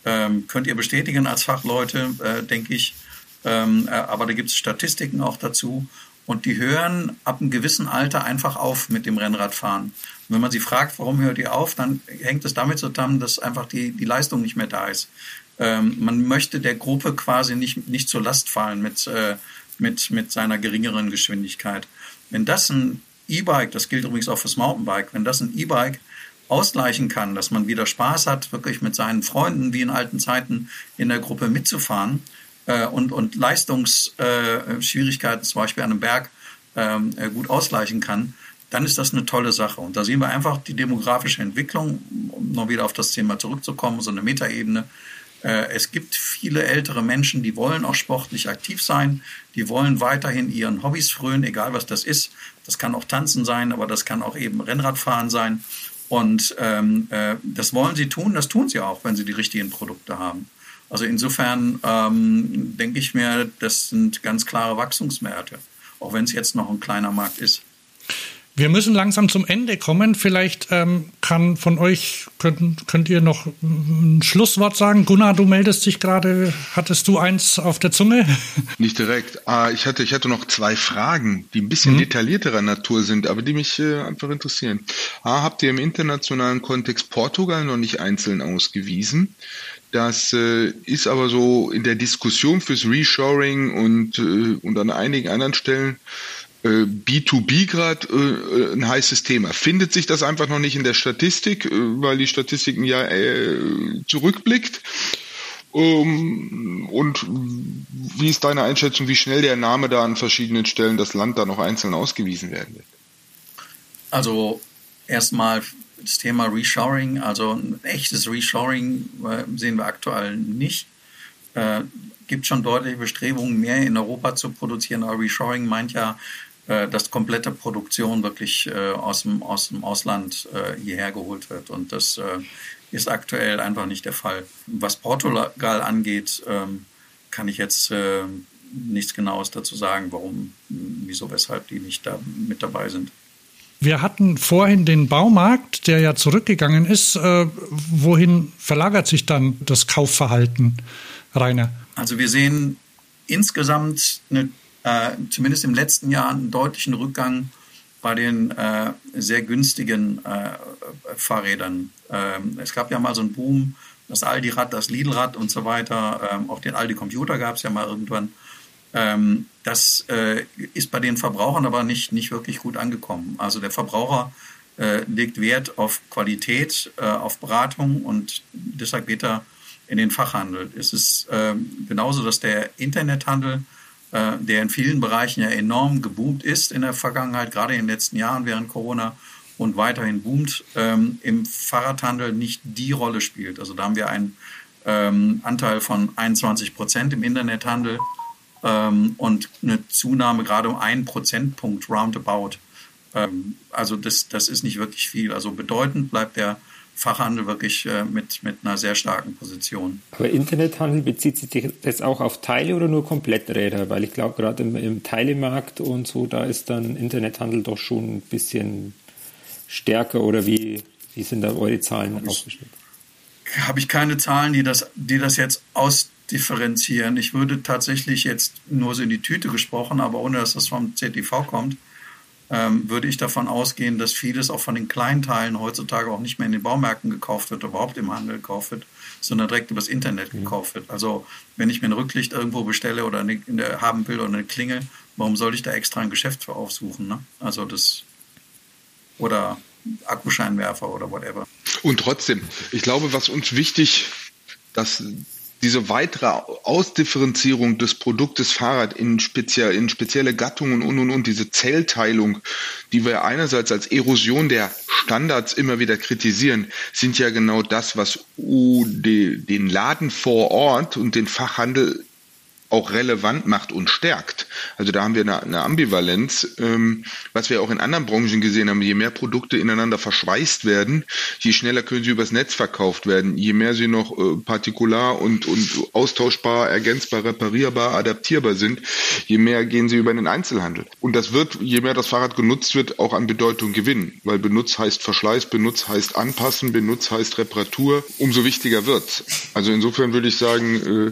Ähm, könnt ihr bestätigen als Fachleute, äh, denke ich. Ähm, äh, aber da gibt es Statistiken auch dazu. Und die hören ab einem gewissen Alter einfach auf mit dem Rennradfahren. Wenn man sie fragt, warum hört ihr auf, dann hängt es damit zusammen, dass einfach die, die Leistung nicht mehr da ist. Ähm, man möchte der Gruppe quasi nicht, nicht zur Last fallen mit, äh, mit, mit seiner geringeren Geschwindigkeit. Wenn das ein E-Bike, das gilt übrigens auch fürs Mountainbike, wenn das ein E-Bike ausgleichen kann, dass man wieder Spaß hat, wirklich mit seinen Freunden wie in alten Zeiten in der Gruppe mitzufahren äh, und, und Leistungsschwierigkeiten äh, zum Beispiel an einem Berg ähm, äh, gut ausgleichen kann, dann ist das eine tolle Sache. Und da sehen wir einfach die demografische Entwicklung, um noch wieder auf das Thema zurückzukommen, so eine Metaebene. Äh, es gibt viele ältere Menschen, die wollen auch sportlich aktiv sein, die wollen weiterhin ihren Hobbys frönen, egal was das ist. Das kann auch Tanzen sein, aber das kann auch eben Rennradfahren sein. Und ähm, äh, das wollen sie tun, das tun sie auch, wenn sie die richtigen Produkte haben. Also insofern ähm, denke ich mir, das sind ganz klare Wachstumsmärkte, auch wenn es jetzt noch ein kleiner Markt ist. Wir müssen langsam zum Ende kommen. Vielleicht ähm, kann von euch, könnt, könnt ihr noch ein Schlusswort sagen. Gunnar, du meldest dich gerade. Hattest du eins auf der Zunge? Nicht direkt. Ah, ich, hatte, ich hatte noch zwei Fragen, die ein bisschen mhm. detaillierterer Natur sind, aber die mich äh, einfach interessieren. Ah, habt ihr im internationalen Kontext Portugal noch nicht einzeln ausgewiesen? Das äh, ist aber so in der Diskussion fürs Reshoring und, äh, und an einigen anderen Stellen B2B gerade äh, ein heißes Thema. Findet sich das einfach noch nicht in der Statistik, äh, weil die Statistik ein Jahr äh, zurückblickt? Um, und wie ist deine Einschätzung, wie schnell der Name da an verschiedenen Stellen das Land da noch einzeln ausgewiesen werden wird? Also erstmal das Thema Reshoring, also ein echtes Reshoring äh, sehen wir aktuell nicht. Äh, gibt schon deutliche Bestrebungen, mehr in Europa zu produzieren, aber Reshoring meint ja äh, dass komplette Produktion wirklich äh, aus, dem, aus dem Ausland äh, hierher geholt wird. Und das ist aktuell einfach nicht der Fall. Was Portugal angeht, ähm, kann ich jetzt nichts Genaues dazu sagen, warum, wieso, weshalb die nicht da mit dabei sind. Wir hatten vorhin den Baumarkt, der ja zurückgegangen ist. wohin verlagert sich dann das Kaufverhalten, Rainer? Also wir sehen insgesamt eine äh, zumindest im letzten Jahr einen deutlichen Rückgang bei den äh, sehr günstigen äh, Fahrrädern. Ähm, es gab ja mal so einen Boom, das Aldi-Rad, das Lidl-Rad und so weiter. Ähm, auch den Aldi-Computer gab es ja mal irgendwann. Ähm, das äh, ist bei den Verbrauchern aber nicht, nicht wirklich gut angekommen. Also der Verbraucher äh, legt Wert auf Qualität, äh, auf Beratung und deshalb geht er in den Fachhandel. Es ist ähm, genauso, dass der Internethandel äh, der in vielen Bereichen ja enorm geboomt ist in der Vergangenheit, gerade in den letzten Jahren während Corona und weiterhin boomt, ähm, im Fahrradhandel nicht die Rolle spielt. Also da haben wir einen ähm, Anteil von 21 Prozent im Internethandel ähm, und eine Zunahme gerade um einen Prozentpunkt roundabout. Ähm, also das, das ist nicht wirklich viel. Also bedeutend bleibt der Fachhandel wirklich äh, mit, mit einer sehr starken Position. Aber Internethandel bezieht sich das auch auf Teile oder nur Kompletträder? Weil ich glaube, gerade im, im Teilemarkt und so, da ist dann Internethandel doch schon ein bisschen stärker oder wie, wie sind da eure Zahlen aufgestellt? Habe ich keine Zahlen, die das, die das jetzt ausdifferenzieren. Ich würde tatsächlich jetzt nur so in die Tüte gesprochen, aber ohne dass das vom ZTV kommt, ähm, würde ich davon ausgehen, dass vieles auch von den kleinen Teilen heutzutage auch nicht mehr in den Baumärkten gekauft wird, überhaupt im Handel gekauft wird, sondern direkt übers Internet mhm. gekauft wird. Also wenn ich mir ein Rücklicht irgendwo bestelle oder eine, eine, haben will oder eine Klingel, warum soll ich da extra ein Geschäft für aufsuchen? Ne? Also das oder Akkuscheinwerfer oder whatever. Und trotzdem, ich glaube, was uns wichtig, dass diese weitere Ausdifferenzierung des Produktes Fahrrad in, spezie in spezielle Gattungen und und und, diese Zellteilung, die wir einerseits als Erosion der Standards immer wieder kritisieren, sind ja genau das, was den Laden vor Ort und den Fachhandel auch relevant macht und stärkt. Also da haben wir eine, eine Ambivalenz, ähm, was wir auch in anderen Branchen gesehen haben. Je mehr Produkte ineinander verschweißt werden, je schneller können sie übers Netz verkauft werden. Je mehr sie noch äh, partikular und, und austauschbar, ergänzbar, reparierbar, adaptierbar sind, je mehr gehen sie über den Einzelhandel. Und das wird, je mehr das Fahrrad genutzt wird, auch an Bedeutung gewinnen. Weil Benutz heißt Verschleiß, Benutz heißt Anpassen, Benutz heißt Reparatur. Umso wichtiger wird. Also insofern würde ich sagen, äh,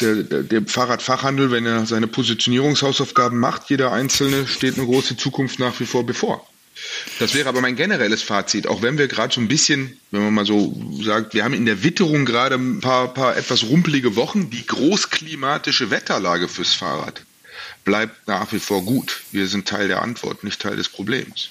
der, der, der Fahrradfachhandel, wenn er seine Positionierungshausaufgaben macht, jeder Einzelne steht eine große Zukunft nach wie vor bevor. Das wäre aber mein generelles Fazit, auch wenn wir gerade so ein bisschen, wenn man mal so sagt, wir haben in der Witterung gerade ein paar, paar etwas rumpelige Wochen, die großklimatische Wetterlage fürs Fahrrad bleibt nach wie vor gut. Wir sind Teil der Antwort, nicht Teil des Problems.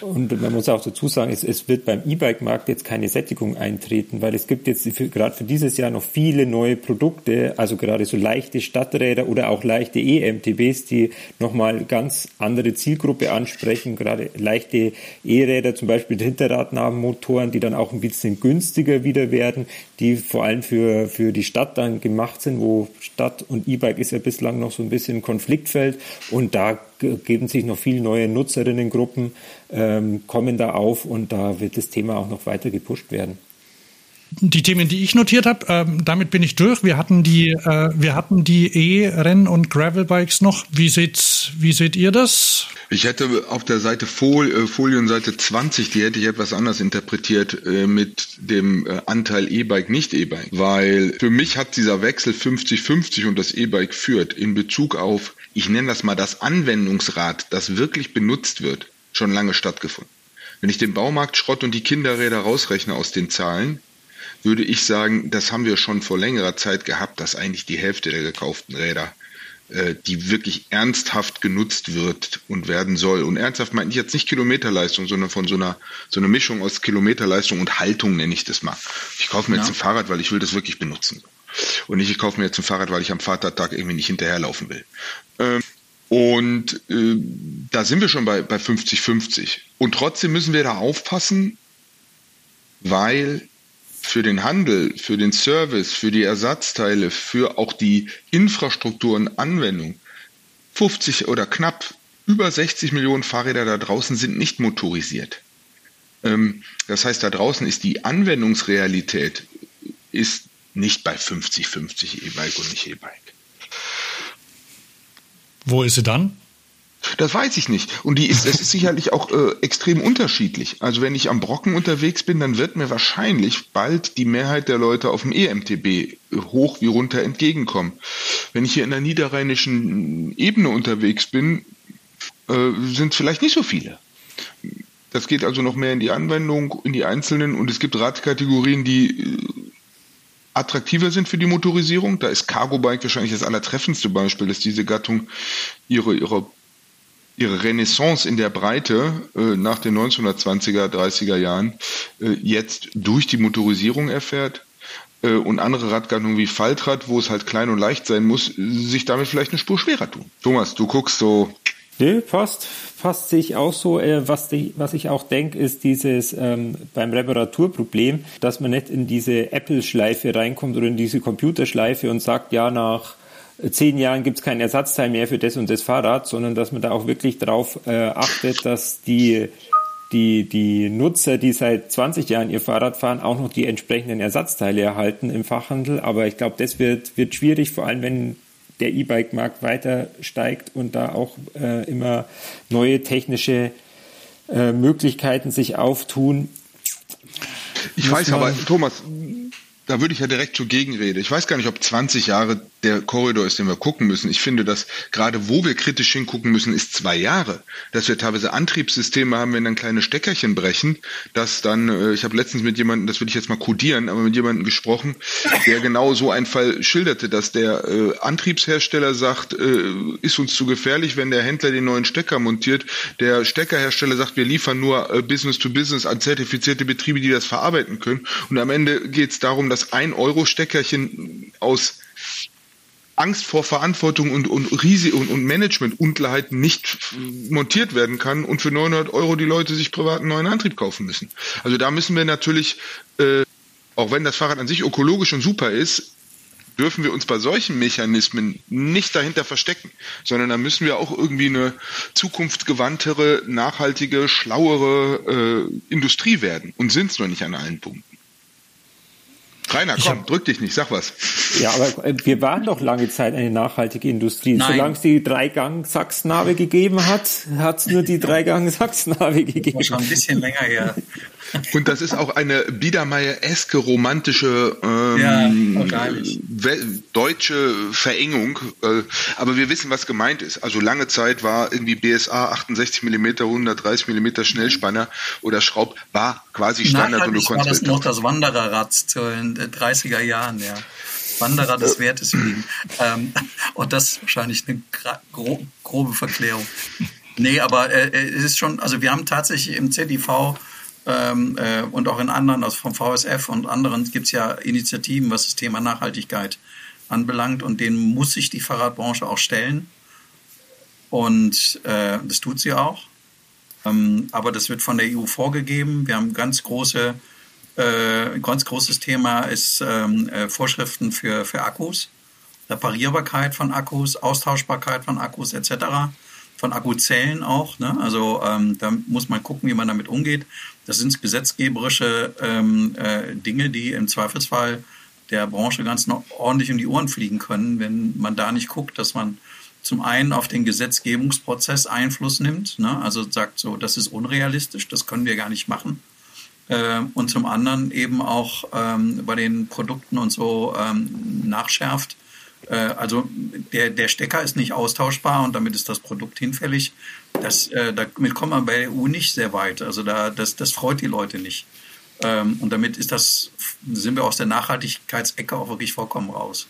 Und man muss auch dazu sagen, es, es wird beim E-Bike-Markt jetzt keine Sättigung eintreten, weil es gibt jetzt für, gerade für dieses Jahr noch viele neue Produkte, also gerade so leichte Stadträder oder auch leichte E-MTBs, die nochmal ganz andere Zielgruppe ansprechen, gerade leichte E-Räder, zum Beispiel mit Hinterradnabenmotoren, die dann auch ein bisschen günstiger wieder werden, die vor allem für, für die Stadt dann gemacht sind, wo Stadt und E-Bike ist ja bislang noch so ein bisschen Konfliktfeld. Und da geben sich noch viele neue Nutzerinnengruppen, ähm, kommen da auf und da wird das Thema auch noch weiter gepusht werden. Die Themen, die ich notiert habe, ähm, damit bin ich durch. Wir hatten die, äh, wir hatten die E-Renn- und Gravelbikes noch. Wie seht, wie seht ihr das? Ich hätte auf der Seite Fol äh, Folienseite 20, die hätte ich etwas anders interpretiert äh, mit dem äh, Anteil E-Bike, nicht E-Bike. Weil für mich hat dieser Wechsel 50-50 und das E-Bike führt in Bezug auf, ich nenne das mal das Anwendungsrad, das wirklich benutzt wird, schon lange stattgefunden. Wenn ich den Baumarktschrott und die Kinderräder rausrechne aus den Zahlen, würde ich sagen, das haben wir schon vor längerer Zeit gehabt, dass eigentlich die Hälfte der gekauften Räder, äh, die wirklich ernsthaft genutzt wird und werden soll. Und ernsthaft meine ich jetzt nicht Kilometerleistung, sondern von so einer, so einer Mischung aus Kilometerleistung und Haltung nenne ich das mal. Ich kaufe mir ja. jetzt ein Fahrrad, weil ich will das wirklich benutzen. Und nicht, ich kaufe mir jetzt ein Fahrrad, weil ich am Vatertag irgendwie nicht hinterherlaufen will. Ähm, und äh, da sind wir schon bei, bei 50-50. Und trotzdem müssen wir da aufpassen, weil für den Handel, für den Service, für die Ersatzteile, für auch die Infrastruktur und Anwendung 50 oder knapp über 60 Millionen Fahrräder da draußen sind nicht motorisiert. Ähm, das heißt, da draußen ist die Anwendungsrealität ist nicht bei 50-50 E-Bike und nicht E-Bike. Wo ist sie dann? Das weiß ich nicht. Und die ist, es ist sicherlich auch äh, extrem unterschiedlich. Also wenn ich am Brocken unterwegs bin, dann wird mir wahrscheinlich bald die Mehrheit der Leute auf dem EMTB äh, hoch wie runter entgegenkommen. Wenn ich hier in der niederrheinischen Ebene unterwegs bin, äh, sind vielleicht nicht so viele. Das geht also noch mehr in die Anwendung, in die einzelnen und es gibt Radkategorien, die äh, attraktiver sind für die Motorisierung. Da ist Cargo Bike wahrscheinlich das allertreffendste Beispiel, dass diese Gattung ihre, ihre ihre Renaissance in der Breite äh, nach den 1920er, 30er Jahren äh, jetzt durch die Motorisierung erfährt äh, und andere Radgattungen wie Faltrad, wo es halt klein und leicht sein muss, sich damit vielleicht eine Spur schwerer tun. Thomas, du guckst so. Nee, passt. Passt sich auch so. Äh, was, die, was ich auch denke, ist dieses ähm, beim Reparaturproblem, dass man nicht in diese Apple-Schleife reinkommt oder in diese Computerschleife und sagt, ja, nach zehn Jahren gibt es kein Ersatzteil mehr für das und das Fahrrad, sondern dass man da auch wirklich darauf äh, achtet, dass die, die, die Nutzer, die seit 20 Jahren ihr Fahrrad fahren, auch noch die entsprechenden Ersatzteile erhalten im Fachhandel. Aber ich glaube, das wird, wird schwierig, vor allem wenn der E-Bike-Markt weiter steigt und da auch äh, immer neue technische äh, Möglichkeiten sich auftun. Ich weiß aber, Thomas, da würde ich ja direkt zur Gegenrede. Ich weiß gar nicht, ob 20 Jahre der Korridor ist, den wir gucken müssen. Ich finde, dass gerade wo wir kritisch hingucken müssen, ist zwei Jahre. Dass wir teilweise Antriebssysteme haben, wenn dann kleine Steckerchen brechen, dass dann, äh, ich habe letztens mit jemandem, das würde ich jetzt mal kodieren, aber mit jemandem gesprochen, der genau so einen Fall schilderte, dass der äh, Antriebshersteller sagt, äh, ist uns zu gefährlich, wenn der Händler den neuen Stecker montiert. Der Steckerhersteller sagt, wir liefern nur Business to Business an zertifizierte Betriebe, die das verarbeiten können. Und am Ende geht es darum, dass ein Euro Steckerchen aus Angst vor Verantwortung und, und und, und Managementunklarheit nicht montiert werden kann und für 900 Euro die Leute sich privat einen neuen Antrieb kaufen müssen. Also da müssen wir natürlich, äh, auch wenn das Fahrrad an sich ökologisch und super ist, dürfen wir uns bei solchen Mechanismen nicht dahinter verstecken, sondern da müssen wir auch irgendwie eine zukunftsgewandtere, nachhaltige, schlauere äh, Industrie werden und sind es noch nicht an allen Punkten. Rainer, komm, hab, drück dich nicht, sag was. Ja, aber äh, wir waren doch lange Zeit eine nachhaltige Industrie. Nein. Solange es die Dreigang-Sachsnabe gegeben hat, hat es nur die Dreigang-Sachsnabe gegeben. Schon ein bisschen länger her. Und das ist auch eine Biedermeier-eske romantische ähm, ja, deutsche Verengung. Äh, aber wir wissen, was gemeint ist. Also lange Zeit war irgendwie BSA 68 mm, 130 mm Schnellspanner oder Schraub war quasi Standard. und du konntest war das noch das Wandererrad zu den 30er Jahren, ja. Wanderer des Wertes wegen. Ähm, und das ist wahrscheinlich eine gro grobe Verklärung. Nee, aber äh, äh, es ist schon, also wir haben tatsächlich im ZIV ähm, äh, und auch in anderen, also vom VSF und anderen, gibt es ja Initiativen, was das Thema Nachhaltigkeit anbelangt und denen muss sich die Fahrradbranche auch stellen. Und äh, das tut sie auch. Ähm, aber das wird von der EU vorgegeben. Wir haben ganz große, äh, ganz großes Thema ist ähm, äh, Vorschriften für, für Akkus, Reparierbarkeit von Akkus, Austauschbarkeit von Akkus etc von Akkuzellen auch. Ne? Also ähm, da muss man gucken, wie man damit umgeht. Das sind gesetzgeberische ähm, äh, Dinge, die im Zweifelsfall der Branche ganz ordentlich um die Ohren fliegen können, wenn man da nicht guckt, dass man zum einen auf den Gesetzgebungsprozess Einfluss nimmt, ne? also sagt so, das ist unrealistisch, das können wir gar nicht machen. Äh, und zum anderen eben auch ähm, bei den Produkten und so ähm, nachschärft, äh, also der, der Stecker ist nicht austauschbar und damit ist das Produkt hinfällig. Das, äh, damit kommt man bei der EU nicht sehr weit. Also da, das, das freut die Leute nicht. Ähm, und damit ist das, sind wir aus der Nachhaltigkeitsecke auch wirklich vollkommen raus.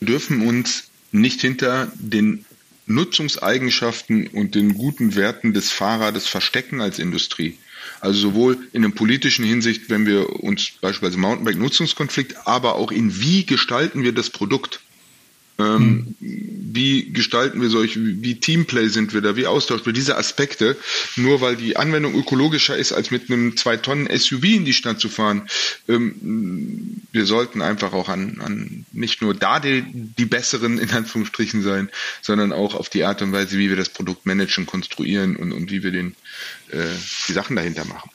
Wir dürfen uns nicht hinter den Nutzungseigenschaften und den guten Werten des Fahrrades verstecken als Industrie. Also sowohl in der politischen Hinsicht, wenn wir uns beispielsweise Mountainbike-Nutzungskonflikt, aber auch in wie gestalten wir das Produkt. Ähm, hm. Wie gestalten wir solche, wie Teamplay sind wir da, wie austauschbar, diese Aspekte, nur weil die Anwendung ökologischer ist, als mit einem zwei Tonnen SUV in die Stadt zu fahren. Ähm, wir sollten einfach auch an, an nicht nur da die, die besseren in Anführungsstrichen sein, sondern auch auf die Art und Weise, wie wir das Produkt managen, konstruieren und, und wie wir den, äh, die Sachen dahinter machen.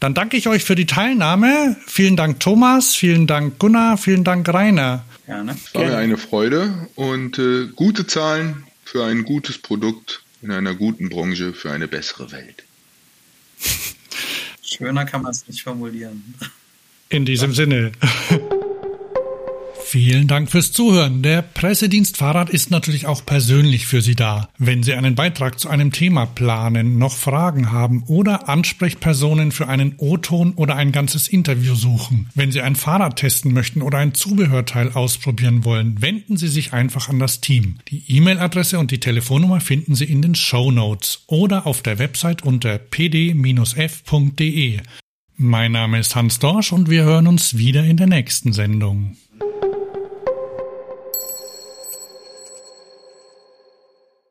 Dann danke ich euch für die Teilnahme. Vielen Dank Thomas, vielen Dank Gunnar, vielen Dank Rainer. Gerne. Es war mir eine Freude und äh, gute Zahlen für ein gutes Produkt in einer guten Branche für eine bessere Welt. Schöner kann man es nicht formulieren. In diesem Sinne. Vielen Dank fürs Zuhören. Der Pressedienst Fahrrad ist natürlich auch persönlich für Sie da. Wenn Sie einen Beitrag zu einem Thema planen, noch Fragen haben oder Ansprechpersonen für einen O-Ton oder ein ganzes Interview suchen. Wenn Sie ein Fahrrad testen möchten oder ein Zubehörteil ausprobieren wollen, wenden Sie sich einfach an das Team. Die E-Mail-Adresse und die Telefonnummer finden Sie in den Show Notes oder auf der Website unter pd-f.de. Mein Name ist Hans Dorsch und wir hören uns wieder in der nächsten Sendung.